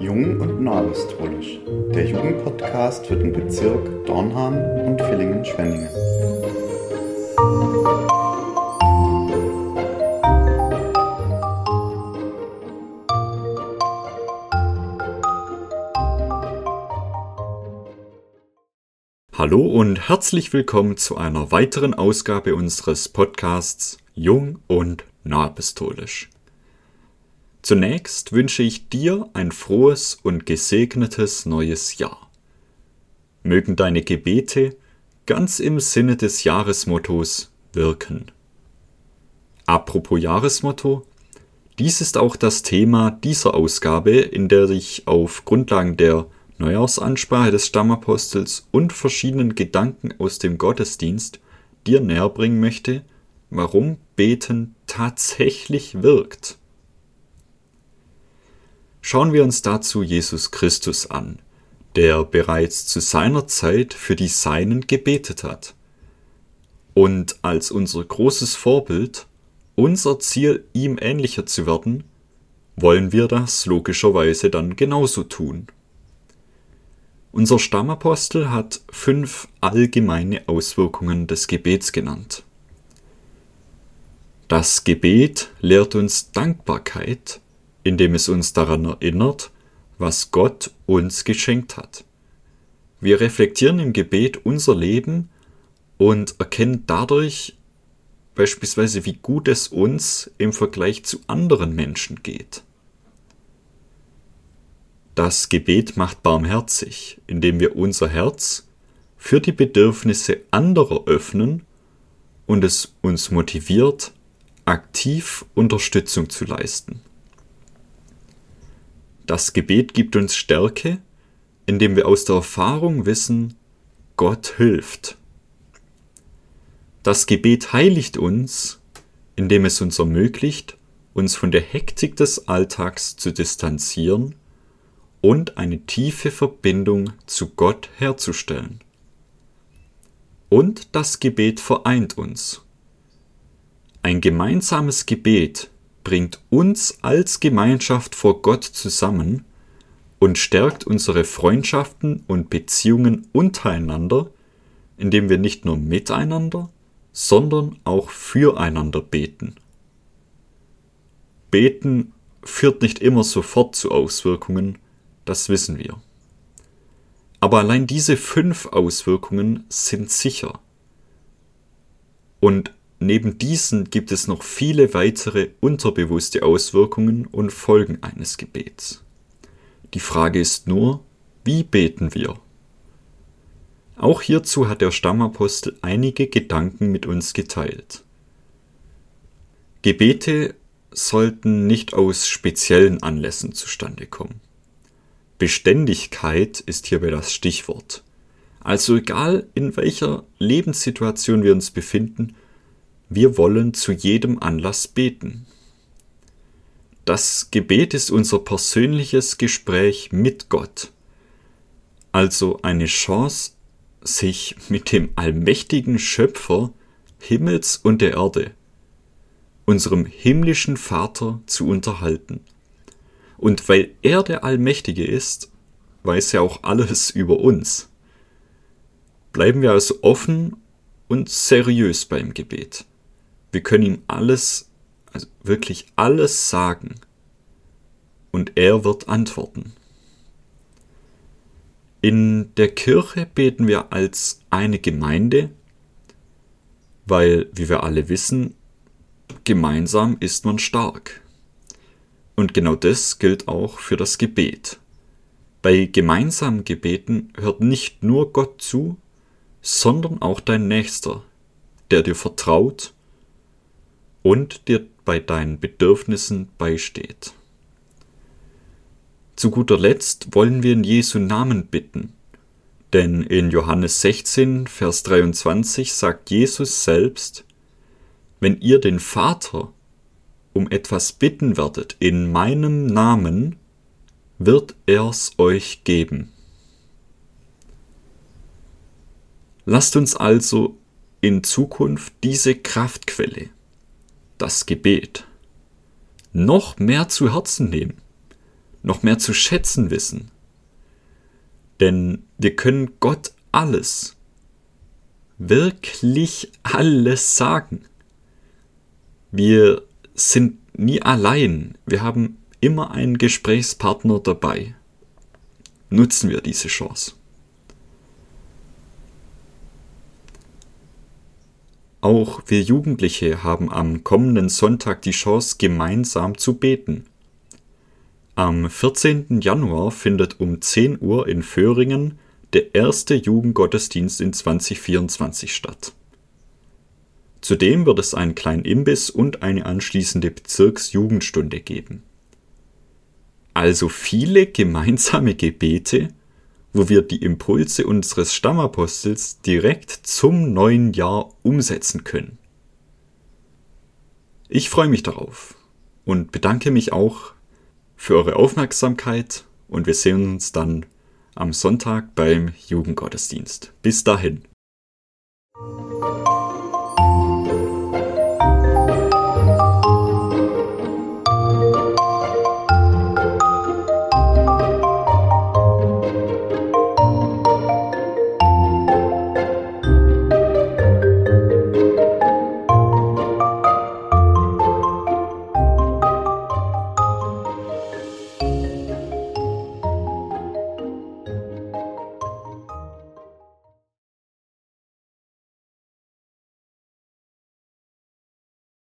Jung und Nahapostolisch, der Jugendpodcast für den Bezirk Dornham und Villingen-Schwenningen. Hallo und herzlich willkommen zu einer weiteren Ausgabe unseres Podcasts Jung und Nahapostolisch. Zunächst wünsche ich dir ein frohes und gesegnetes neues Jahr. Mögen deine Gebete ganz im Sinne des Jahresmottos wirken. Apropos Jahresmotto, dies ist auch das Thema dieser Ausgabe, in der ich auf Grundlagen der Neujahrsansprache des Stammapostels und verschiedenen Gedanken aus dem Gottesdienst dir näherbringen möchte, warum Beten tatsächlich wirkt. Schauen wir uns dazu Jesus Christus an, der bereits zu seiner Zeit für die Seinen gebetet hat. Und als unser großes Vorbild, unser Ziel, ihm ähnlicher zu werden, wollen wir das logischerweise dann genauso tun. Unser Stammapostel hat fünf allgemeine Auswirkungen des Gebets genannt. Das Gebet lehrt uns Dankbarkeit, indem es uns daran erinnert, was Gott uns geschenkt hat. Wir reflektieren im Gebet unser Leben und erkennen dadurch beispielsweise, wie gut es uns im Vergleich zu anderen Menschen geht. Das Gebet macht barmherzig, indem wir unser Herz für die Bedürfnisse anderer öffnen und es uns motiviert, aktiv Unterstützung zu leisten. Das Gebet gibt uns Stärke, indem wir aus der Erfahrung wissen, Gott hilft. Das Gebet heiligt uns, indem es uns ermöglicht, uns von der Hektik des Alltags zu distanzieren und eine tiefe Verbindung zu Gott herzustellen. Und das Gebet vereint uns. Ein gemeinsames Gebet bringt uns als Gemeinschaft vor Gott zusammen und stärkt unsere Freundschaften und Beziehungen untereinander, indem wir nicht nur miteinander, sondern auch füreinander beten. Beten führt nicht immer sofort zu Auswirkungen, das wissen wir. Aber allein diese fünf Auswirkungen sind sicher. Und neben diesen gibt es noch viele weitere unterbewusste Auswirkungen und Folgen eines Gebets. Die Frage ist nur, wie beten wir? Auch hierzu hat der Stammapostel einige Gedanken mit uns geteilt. Gebete sollten nicht aus speziellen Anlässen zustande kommen. Beständigkeit ist hierbei das Stichwort. Also egal in welcher Lebenssituation wir uns befinden, wir wollen zu jedem Anlass beten. Das Gebet ist unser persönliches Gespräch mit Gott, also eine Chance, sich mit dem allmächtigen Schöpfer Himmels und der Erde, unserem himmlischen Vater, zu unterhalten. Und weil er der Allmächtige ist, weiß er auch alles über uns. Bleiben wir also offen und seriös beim Gebet. Wir können ihm alles, also wirklich alles sagen. Und er wird antworten. In der Kirche beten wir als eine Gemeinde, weil, wie wir alle wissen, gemeinsam ist man stark. Und genau das gilt auch für das Gebet. Bei gemeinsamen Gebeten hört nicht nur Gott zu, sondern auch dein Nächster, der dir vertraut und dir bei deinen Bedürfnissen beisteht. Zu guter Letzt wollen wir in Jesu Namen bitten, denn in Johannes 16, Vers 23 sagt Jesus selbst, wenn ihr den Vater um etwas bitten werdet in meinem Namen, wird er's euch geben. Lasst uns also in Zukunft diese Kraftquelle, das Gebet, noch mehr zu Herzen nehmen, noch mehr zu schätzen wissen. Denn wir können Gott alles, wirklich alles sagen. Wir sind nie allein, wir haben immer einen Gesprächspartner dabei. Nutzen wir diese Chance. Auch wir Jugendliche haben am kommenden Sonntag die Chance, gemeinsam zu beten. Am 14. Januar findet um 10 Uhr in Föhringen der erste Jugendgottesdienst in 2024 statt. Zudem wird es einen kleinen Imbiss und eine anschließende Bezirksjugendstunde geben. Also viele gemeinsame Gebete, wo wir die Impulse unseres Stammapostels direkt zum neuen Jahr umsetzen können. Ich freue mich darauf und bedanke mich auch für eure Aufmerksamkeit und wir sehen uns dann am Sonntag beim Jugendgottesdienst. Bis dahin.